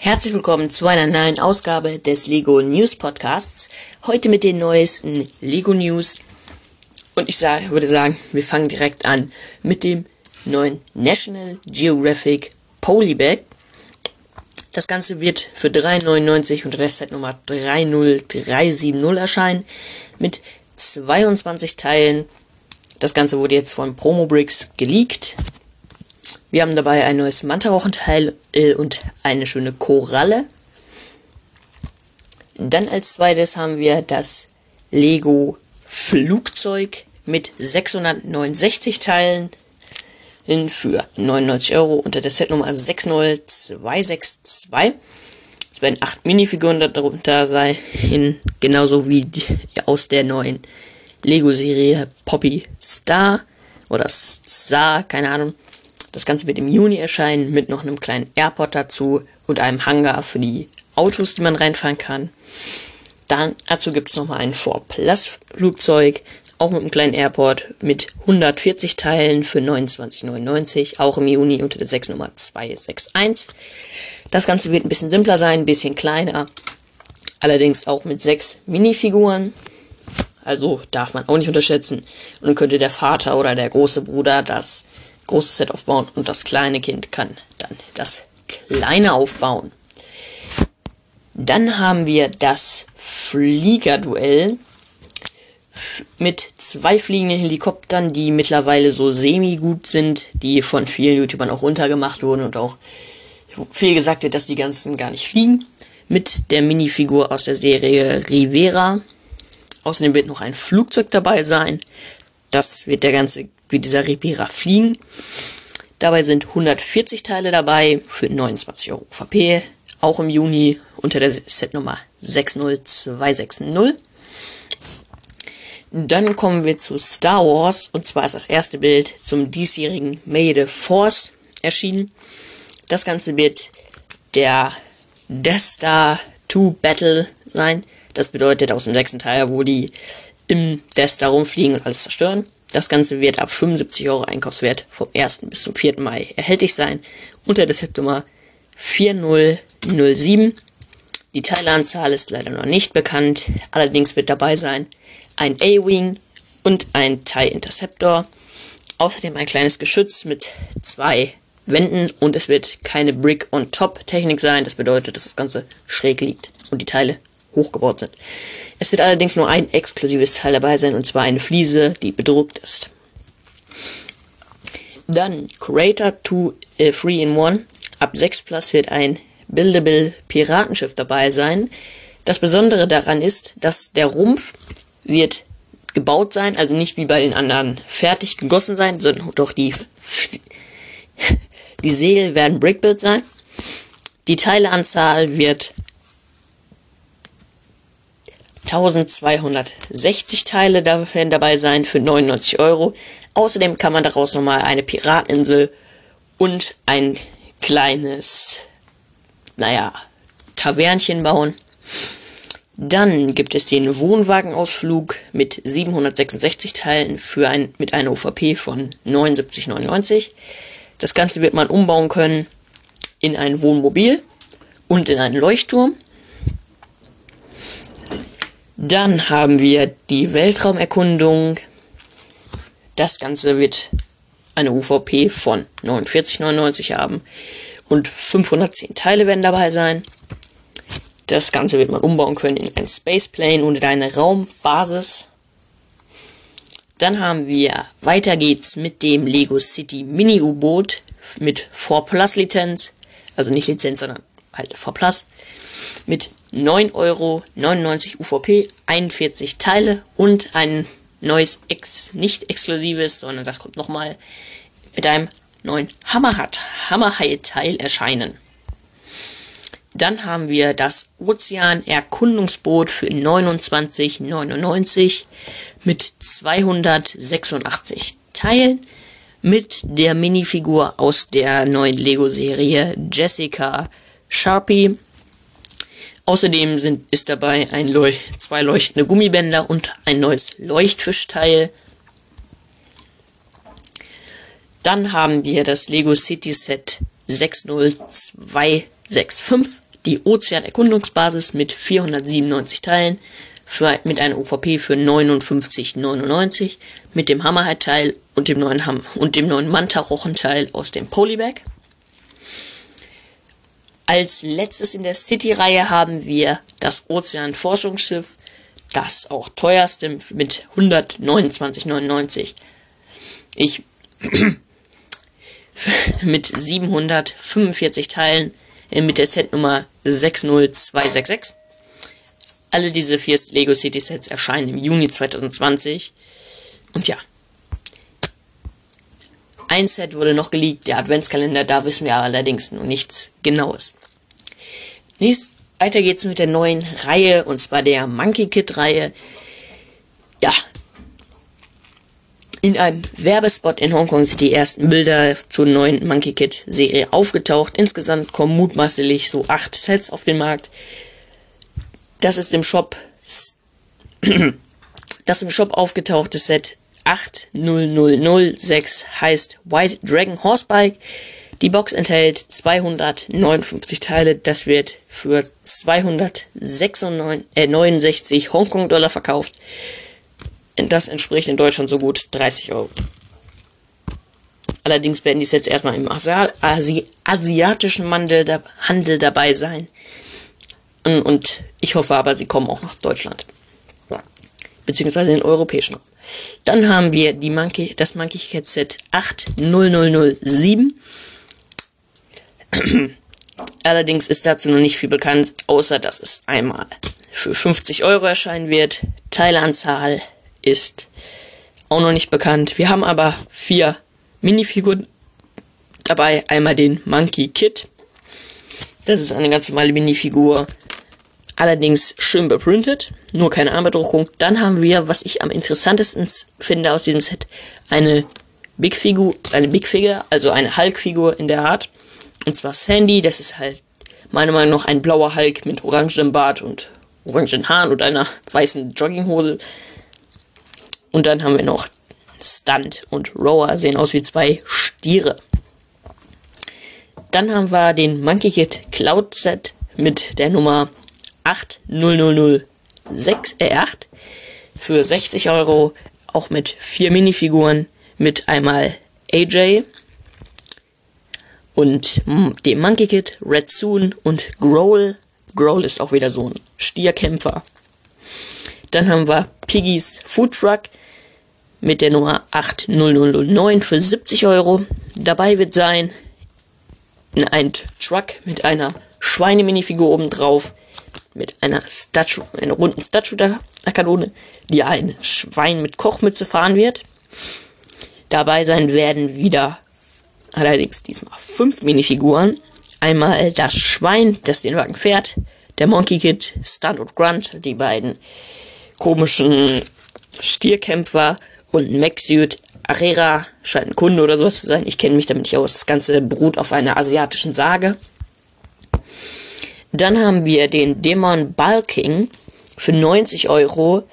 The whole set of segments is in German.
Herzlich willkommen zu einer neuen Ausgabe des Lego News Podcasts. Heute mit den neuesten Lego News. Und ich sag, würde sagen, wir fangen direkt an mit dem neuen National Geographic Polybag. Das Ganze wird für 3,99 unter der Setnummer 30370 erscheinen mit 22 Teilen. Das Ganze wurde jetzt von Promobricks geleakt. Wir haben dabei ein neues Manta-Rochenteil äh, und eine schöne Koralle. Dann als zweites haben wir das Lego Flugzeug mit 669 Teilen für 99 Euro unter der Setnummer 60262. Es werden 8 Minifiguren darunter sein, genauso wie aus der neuen Lego-Serie Poppy Star oder Star, keine Ahnung. Das Ganze wird im Juni erscheinen mit noch einem kleinen Airport dazu und einem Hangar für die Autos, die man reinfahren kann. Dann dazu gibt es nochmal ein 4 Plus Flugzeug, auch mit einem kleinen Airport mit 140 Teilen für 29,99, auch im Juni unter der 6 Nummer 261. Das Ganze wird ein bisschen simpler sein, ein bisschen kleiner, allerdings auch mit 6 Minifiguren. Also darf man auch nicht unterschätzen. Und dann könnte der Vater oder der große Bruder das große Set aufbauen und das kleine Kind kann dann das kleine aufbauen. Dann haben wir das Fliegerduell mit zwei fliegenden Helikoptern, die mittlerweile so semi-gut sind, die von vielen YouTubern auch runtergemacht wurden und auch viel gesagt wird, dass die ganzen gar nicht fliegen. Mit der Minifigur aus der Serie Rivera. Außerdem wird noch ein Flugzeug dabei sein. Das wird der ganze wie dieser Rivera fliegen. Dabei sind 140 Teile dabei für 29 Euro VP, auch im Juni unter der Setnummer 60260. Dann kommen wir zu Star Wars und zwar ist das erste Bild zum diesjährigen May the Force erschienen. Das Ganze wird der Death Star 2 Battle sein. Das bedeutet aus dem sechsten Teil, wo die im Death Star rumfliegen und alles zerstören. Das Ganze wird ab 75 Euro Einkaufswert vom 1. bis zum 4. Mai erhältlich sein. Unter der Setnummer 4007. Die Teileanzahl ist leider noch nicht bekannt. Allerdings wird dabei sein ein A-Wing und ein TIE Interceptor. Außerdem ein kleines Geschütz mit zwei Wänden und es wird keine Brick-on-Top-Technik sein. Das bedeutet, dass das Ganze schräg liegt und die Teile hochgebaut sind. Es wird allerdings nur ein exklusives Teil dabei sein, und zwar eine Fliese, die bedruckt ist. Dann Creator 2 äh, 3 in 1. Ab 6 Plus wird ein Buildable Piratenschiff dabei sein. Das Besondere daran ist, dass der Rumpf wird gebaut sein, also nicht wie bei den anderen fertig gegossen sein, sondern doch die, die Segel werden Brickbuild sein. Die Teileanzahl wird 1260 Teile werden dabei sein für 99 Euro. Außerdem kann man daraus nochmal eine Pirateninsel und ein kleines, naja, Tavernchen bauen. Dann gibt es den Wohnwagenausflug mit 766 Teilen für ein, mit einer OVP von 79,99. Das Ganze wird man umbauen können in ein Wohnmobil und in einen Leuchtturm. Dann haben wir die Weltraumerkundung. Das Ganze wird eine UVP von 49,99 haben und 510 Teile werden dabei sein. Das Ganze wird man umbauen können in ein Spaceplane und in eine Raumbasis. Dann haben wir, weiter geht's mit dem Lego City Mini U-Boot mit 4 Plus Lizenz, also nicht Lizenz, sondern halt 4 Plus, mit 9,99 Euro UVP, 41 Teile und ein neues, ex nicht exklusives, sondern das kommt nochmal mit einem neuen Hammerhai-Teil erscheinen. Dann haben wir das Ozean-Erkundungsboot für 29,99 mit 286 Teilen mit der Minifigur aus der neuen Lego-Serie Jessica Sharpie Außerdem sind, ist dabei ein Leu zwei leuchtende Gummibänder und ein neues Leuchtfischteil. Dann haben wir das Lego City Set 60265. die Ozeanerkundungsbasis mit 497 Teilen für, mit einer UVP für 59,99 mit dem Hammerhead-Teil und dem neuen Ham und dem neuen Manta-Rochen-Teil aus dem Polybag. Als letztes in der City-Reihe haben wir das Ozean-Forschungsschiff, das auch teuerste mit 129,99. Ich mit 745 Teilen äh, mit der Setnummer 60266. Alle diese vier Lego City Sets erscheinen im Juni 2020. Und ja. Ein Set wurde noch geleakt, der Adventskalender, da wissen wir allerdings noch nichts Genaues. Nächst, weiter geht's mit der neuen Reihe, und zwar der Monkey Kid Reihe. Ja, in einem Werbespot in Hongkong sind die ersten Bilder zur neuen Monkey Kid Serie aufgetaucht. Insgesamt kommen mutmaßlich so acht Sets auf den Markt. Das ist im Shop das im Shop aufgetauchte Set 80006 heißt White Dragon Horsebike. Die Box enthält 259 Teile. Das wird für 269 äh, Hongkong Dollar verkauft. Das entspricht in Deutschland so gut 30 Euro. Allerdings werden die Sets erstmal im Asi Asi asiatischen Handel, da Handel dabei sein. Und ich hoffe aber, sie kommen auch nach Deutschland. Beziehungsweise in den europäischen Raum. Dann haben wir die Monkey, das Monkey Cat Set 80007. Allerdings ist dazu noch nicht viel bekannt, außer dass es einmal für 50 Euro erscheinen wird. Teileanzahl ist auch noch nicht bekannt. Wir haben aber vier Minifiguren dabei. Einmal den Monkey Kid. Das ist eine ganz normale Minifigur. Allerdings schön beprintet, nur keine Armbedruckung. Dann haben wir, was ich am interessantesten finde aus diesem Set, eine Big Figur, eine Big Figure, also eine Hulk-Figur in der Art. Und zwar Sandy, das ist halt meiner Meinung nach ein blauer Hulk mit orangem Bart und orangen Haaren und einer weißen Jogginghose. Und dann haben wir noch Stunt und Rower, sehen aus wie zwei Stiere. Dann haben wir den Monkey Kid Cloud Set mit der Nummer 80006 äh 8 für 60 Euro, auch mit vier Minifiguren, mit einmal AJ und dem Monkey Kid, Red Soon und Growl. Growl ist auch wieder so ein Stierkämpfer. Dann haben wir Piggys Food Truck mit der Nummer 80009 für 70 Euro. Dabei wird sein ein Truck mit einer Schweineminifigur oben drauf, mit einer Statue, einer runden Statue-Kanone, die ein Schwein mit Kochmütze fahren wird. Dabei sein werden wieder allerdings diesmal fünf Minifiguren. Einmal das Schwein, das den Wagen fährt, der Monkey Kid, Stunt und Grunt, die beiden komischen Stierkämpfer und Maxsuit Arera scheint ein Kunde oder sowas zu sein. Ich kenne mich damit nicht aus. Das Ganze beruht auf einer asiatischen Sage. Dann haben wir den Dämon Balking für 90 Euro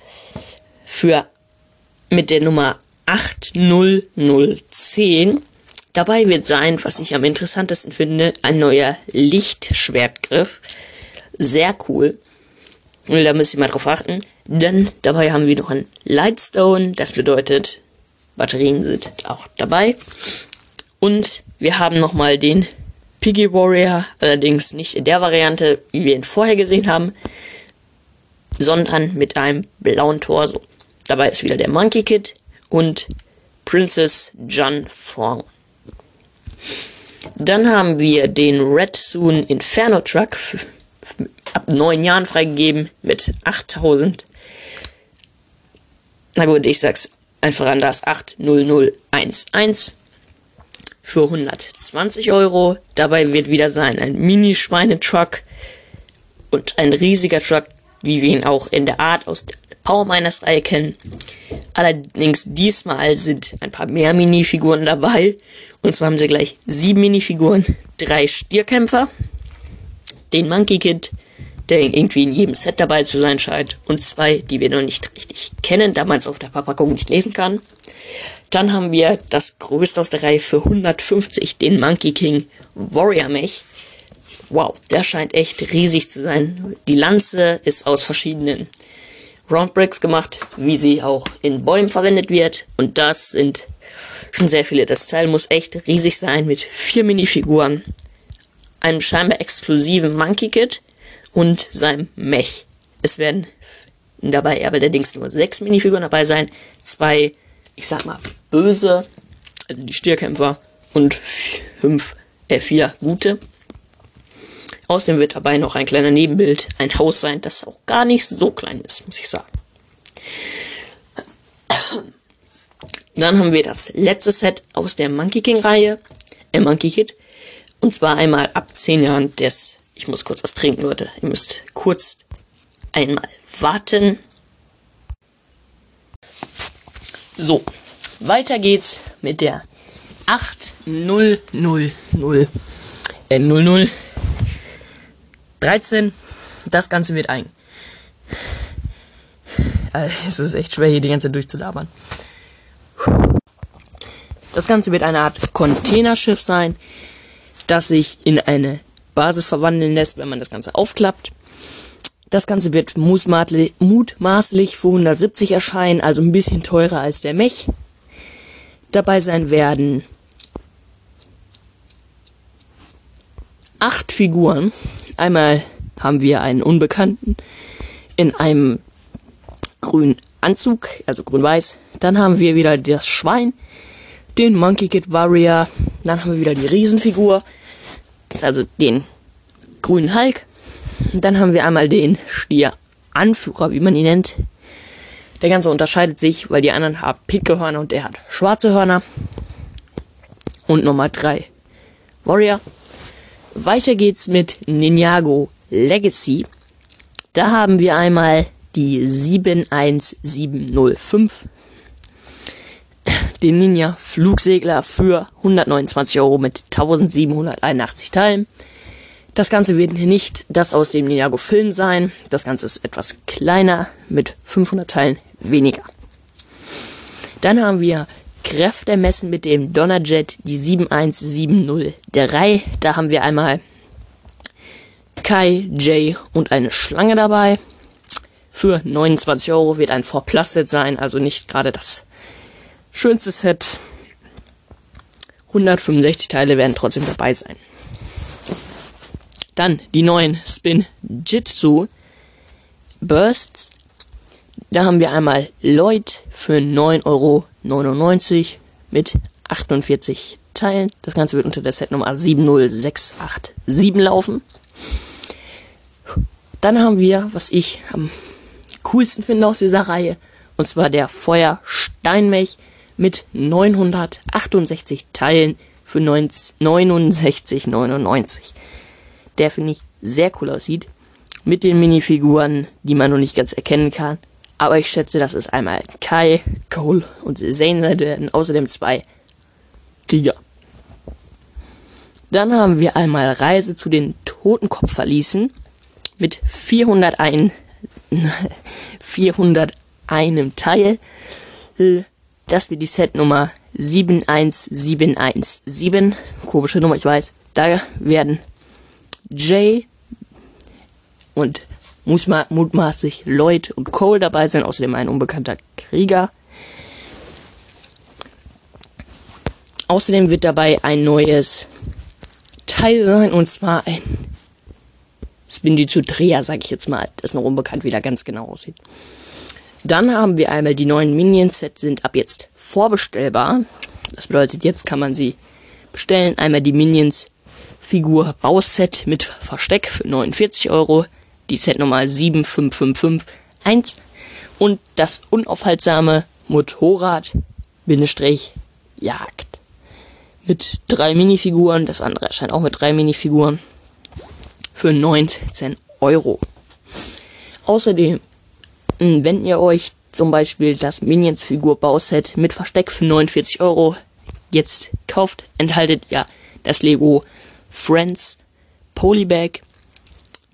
für mit der Nummer 80010. Dabei wird sein, was ich am interessantesten finde, ein neuer Lichtschwertgriff. Sehr cool. Da müsst ihr mal drauf achten. Dann dabei haben wir noch ein Lightstone. Das bedeutet, Batterien sind auch dabei. Und wir haben nochmal den Piggy Warrior, allerdings nicht in der Variante, wie wir ihn vorher gesehen haben, sondern mit einem blauen Torso. Dabei ist wieder der Monkey Kid und Princess John Fong. Dann haben wir den Red Soon Inferno Truck ab neun Jahren freigegeben mit 8000. Na gut, ich sag's einfach an das 80011 für 120 Euro. Dabei wird wieder sein ein Mini-Schweinetruck und ein riesiger Truck, wie wir ihn auch in der Art aus Power Miners Reihe kennen. Allerdings diesmal sind ein paar mehr Minifiguren dabei. Und zwar haben sie gleich sieben Minifiguren, drei Stierkämpfer, den Monkey Kid, der irgendwie in jedem Set dabei zu sein scheint, und zwei, die wir noch nicht richtig kennen, da man es auf der Verpackung nicht lesen kann. Dann haben wir das größte aus der Reihe für 150, den Monkey King Warrior Mech wow, der scheint echt riesig zu sein. Die Lanze ist aus verschiedenen Roundbricks gemacht, wie sie auch in Bäumen verwendet wird. Und das sind schon sehr viele. Das Teil muss echt riesig sein mit vier Minifiguren, einem scheinbar exklusiven Monkey Kit und seinem Mech. Es werden dabei aber allerdings nur sechs Minifiguren dabei sein, zwei, ich sag mal, böse, also die Stierkämpfer und fünf, äh, vier gute. Außerdem wird dabei noch ein kleiner Nebenbild, ein Haus sein, das auch gar nicht so klein ist, muss ich sagen. Dann haben wir das letzte Set aus der Monkey King Reihe, äh Monkey Kid. Und zwar einmal ab 10 Jahren des, ich muss kurz was trinken, Leute. Ihr müsst kurz einmal warten. So, weiter geht's mit der 8000 äh 00 13. Das Ganze wird ein. Es ist echt schwer, hier die ganze Zeit durchzulabern. Das Ganze wird eine Art Containerschiff sein, das sich in eine Basis verwandeln lässt, wenn man das Ganze aufklappt. Das Ganze wird mutmaßlich für 170 erscheinen, also ein bisschen teurer als der Mech. Dabei sein werden acht Figuren. Einmal haben wir einen Unbekannten in einem grünen Anzug, also grün-weiß. Dann haben wir wieder das Schwein, den Monkey Kid Warrior. Dann haben wir wieder die Riesenfigur, also den grünen Hulk. Dann haben wir einmal den Stier Anführer, wie man ihn nennt. Der Ganze unterscheidet sich, weil die anderen haben pinke Hörner und der hat schwarze Hörner. Und Nummer 3 Warrior. Weiter geht's mit Ninjago Legacy. Da haben wir einmal die 71705. Den Ninja Flugsegler für 129 Euro mit 1781 Teilen. Das Ganze wird nicht das aus dem Ninjago Film sein. Das Ganze ist etwas kleiner mit 500 Teilen weniger. Dann haben wir Kräfte messen mit dem Donnerjet, die 71703. Da haben wir einmal Kai, Jay und eine Schlange dabei. Für 29 Euro wird ein 4 Plus Set sein, also nicht gerade das schönste Set. 165 Teile werden trotzdem dabei sein. Dann die neuen Spin Jitsu Bursts. Da haben wir einmal Lloyd für 9,99 Euro mit 48 Teilen. Das Ganze wird unter der Setnummer 70687 laufen. Dann haben wir, was ich am coolsten finde aus dieser Reihe, und zwar der Feuersteinmech mit 968 Teilen für 69,99. Der finde ich sehr cool aussieht. Mit den Minifiguren, die man noch nicht ganz erkennen kann. Aber ich schätze, dass es einmal Kai, Cole und Zane sein werden. Außerdem zwei Tiger. Dann haben wir einmal Reise zu den Totenkopfverließen mit 401, 401 Teil. Das wird die Setnummer 71717. Komische Nummer, ich weiß. Da werden Jay und mutmaßlich Lloyd und Cole dabei sein, außerdem ein unbekannter Krieger. Außerdem wird dabei ein neues Teil sein, und zwar ein Spinjitzu Dreher, sag ich jetzt mal. Das ist noch unbekannt, wie der ganz genau aussieht. Dann haben wir einmal die neuen Minion-Sets sind ab jetzt vorbestellbar. Das bedeutet, jetzt kann man sie bestellen. Einmal die Minions Figur Bauset mit Versteck für 49 Euro die Setnummer 75551 und das unaufhaltsame Motorrad Bindestrich Jagd. Mit drei Minifiguren, das andere erscheint auch mit drei Minifiguren für 19 Euro. Außerdem, hm, wenn ihr euch zum Beispiel das Minions Figur Bauset mit Versteck für 49 Euro jetzt kauft, enthaltet ihr das Lego Friends Polybag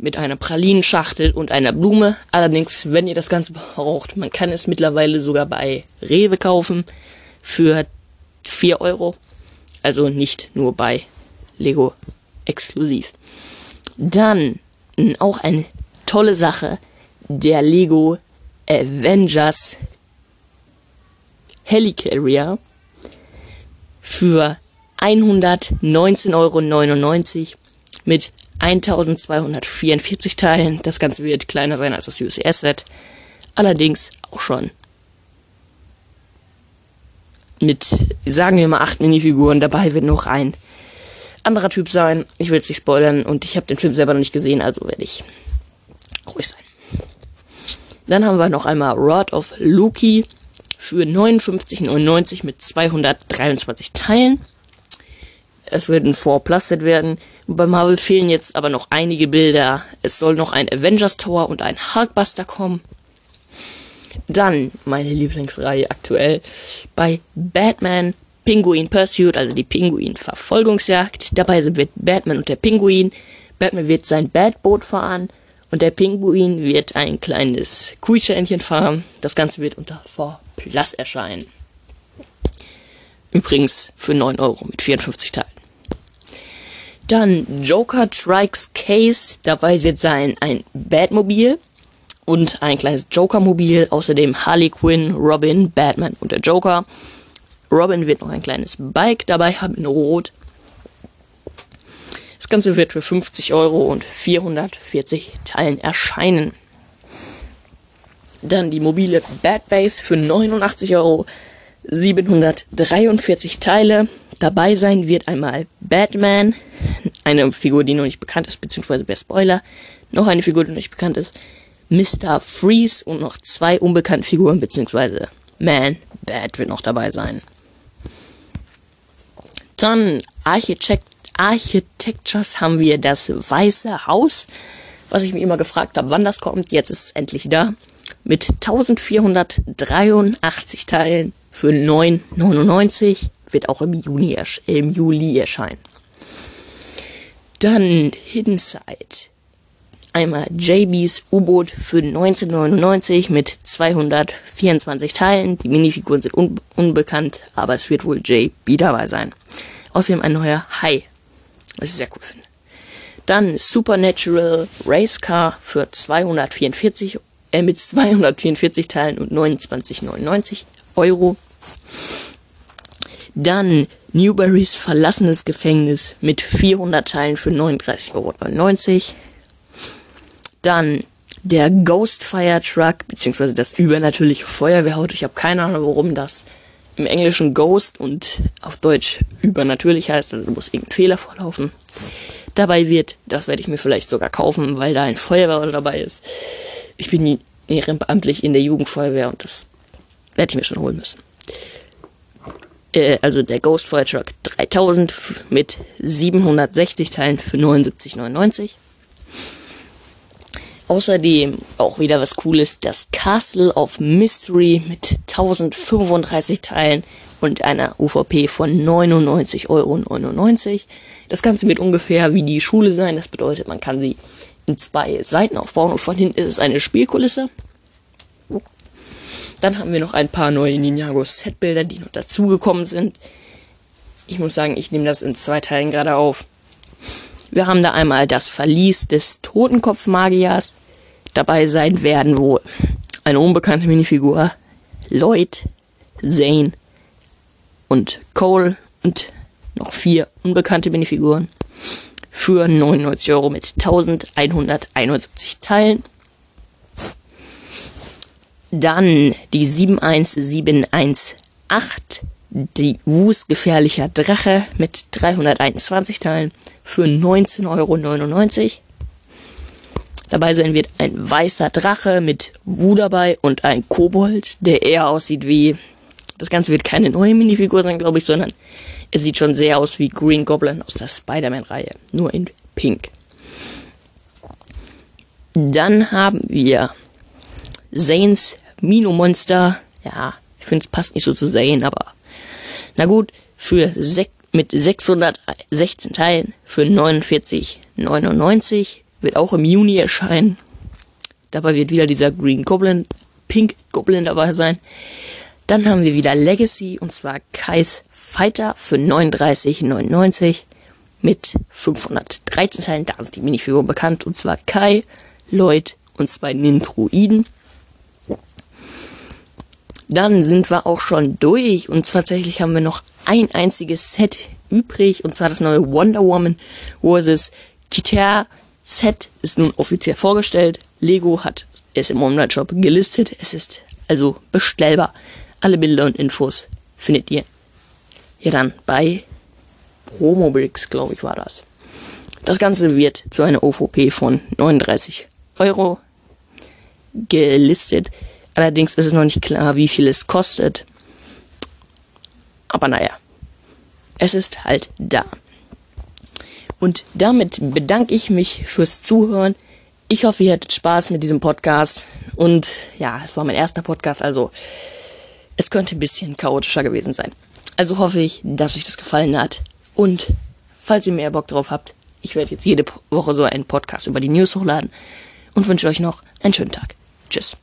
mit einer Pralinenschachtel und einer Blume. Allerdings, wenn ihr das Ganze braucht, man kann es mittlerweile sogar bei Rewe kaufen für 4 Euro. Also nicht nur bei Lego exklusiv. Dann auch eine tolle Sache, der Lego Avengers Helicarrier für 119,99 Euro mit 1244 Teilen. Das Ganze wird kleiner sein als das UCS-Set. Allerdings auch schon mit, sagen wir mal, acht Minifiguren. Dabei wird noch ein anderer Typ sein. Ich will es nicht spoilern und ich habe den Film selber noch nicht gesehen, also werde ich ruhig sein. Dann haben wir noch einmal Rod of Loki für 59,99 mit 223 Teilen. Es wird ein 4 Plus Set werden. Bei Marvel fehlen jetzt aber noch einige Bilder. Es soll noch ein Avengers Tower und ein Hulkbuster kommen. Dann meine Lieblingsreihe aktuell bei Batman Pinguin Pursuit, also die Pinguin Verfolgungsjagd. Dabei sind Batman und der Pinguin. Batman wird sein Batboot fahren und der Pinguin wird ein kleines Kuhschähnchen fahren. Das Ganze wird unter 4 Plus erscheinen. Übrigens für 9 Euro mit 54 Teilen. Dann Joker Trikes Case. Dabei wird sein ein Batmobil und ein kleines Joker-Mobil. Außerdem Harley Quinn, Robin, Batman und der Joker. Robin wird noch ein kleines Bike dabei haben in Rot. Das Ganze wird für 50 Euro und 440 Teilen erscheinen. Dann die mobile Bad Base für 89 Euro. 743 Teile. Dabei sein wird einmal Batman, eine Figur, die noch nicht bekannt ist, beziehungsweise wer Spoiler, noch eine Figur, die noch nicht bekannt ist, Mr. Freeze und noch zwei unbekannte Figuren, beziehungsweise Man, Bat wird noch dabei sein. Dann Architect Architectures haben wir das Weiße Haus, was ich mir immer gefragt habe, wann das kommt. Jetzt ist es endlich da. Mit 1483 Teilen für 9,99 wird auch im, Juni im Juli erscheinen. Dann Hidden Side. Einmal JBs U-Boot für 1999 mit 224 Teilen. Die Minifiguren sind un unbekannt, aber es wird wohl JB dabei sein. Außerdem ein neuer Hai, was ich sehr cool finde. Dann Supernatural Race Car für 244 äh, mit 244 Teilen und 29,99 Euro. Dann Newberrys verlassenes Gefängnis mit 400 Teilen für 39,99 Euro. Dann der Ghost Fire Truck, beziehungsweise das übernatürliche Feuerwehrauto. Ich habe keine Ahnung, warum das im Englischen Ghost und auf Deutsch übernatürlich heißt. Also muss irgendein Fehler vorlaufen. Dabei wird, das werde ich mir vielleicht sogar kaufen, weil da ein Feuerwehrauto dabei ist. Ich bin ehrenamtlich in der Jugendfeuerwehr und das werde ich mir schon holen müssen. Äh, also der Ghost Fire Truck 3000 mit 760 Teilen für 79,99. Außerdem auch wieder was Cooles, das Castle of Mystery mit 1035 Teilen und einer UVP von 99,99 Euro. Das Ganze wird ungefähr wie die Schule sein. Das bedeutet, man kann sie in zwei Seiten aufbauen und von hinten ist es eine Spielkulisse. Dann haben wir noch ein paar neue Ninjago Setbilder, die noch dazugekommen sind. Ich muss sagen, ich nehme das in zwei Teilen gerade auf. Wir haben da einmal das Verlies des Totenkopfmagiers, dabei sein werden wohl eine unbekannte Minifigur, Lloyd, Zane und Cole und noch vier unbekannte Minifiguren für 99 Euro mit 1171 Teilen. Dann die 71718, die Wus gefährlicher Drache mit 321 Teilen für 19,99 Euro. Dabei sein wird ein weißer Drache mit Wu dabei und ein Kobold, der eher aussieht wie. Das Ganze wird keine neue Minifigur sein, glaube ich, sondern er sieht schon sehr aus wie Green Goblin aus der Spider-Man-Reihe. Nur in Pink. Dann haben wir Zanes Mino Monster. Ja, ich finde es passt nicht so zu Zane, aber na gut, für mit 616 Teilen für 49,99 wird auch im Juni erscheinen. Dabei wird wieder dieser Green Goblin, Pink Goblin dabei sein. Dann haben wir wieder Legacy und zwar Kais Fighter für 39,99 mit 513 Teilen. Da sind die Minifiguren bekannt, und zwar Kai, Lloyd und zwei Nintroiden. Dann sind wir auch schon durch und tatsächlich haben wir noch ein einziges Set übrig und zwar das neue Wonder Woman vs. Kitar Set ist nun offiziell vorgestellt. Lego hat es im Online-Shop gelistet. Es ist also bestellbar. Alle Bilder und Infos findet ihr hier dann bei Promobricks, glaube ich, war das. Das Ganze wird zu einer OVP von 39 Euro gelistet. Allerdings ist es noch nicht klar, wie viel es kostet. Aber naja, es ist halt da. Und damit bedanke ich mich fürs Zuhören. Ich hoffe, ihr hattet Spaß mit diesem Podcast. Und ja, es war mein erster Podcast, also es könnte ein bisschen chaotischer gewesen sein. Also hoffe ich, dass euch das gefallen hat. Und falls ihr mehr Bock drauf habt, ich werde jetzt jede Woche so einen Podcast über die News hochladen und wünsche euch noch einen schönen Tag. Tschüss.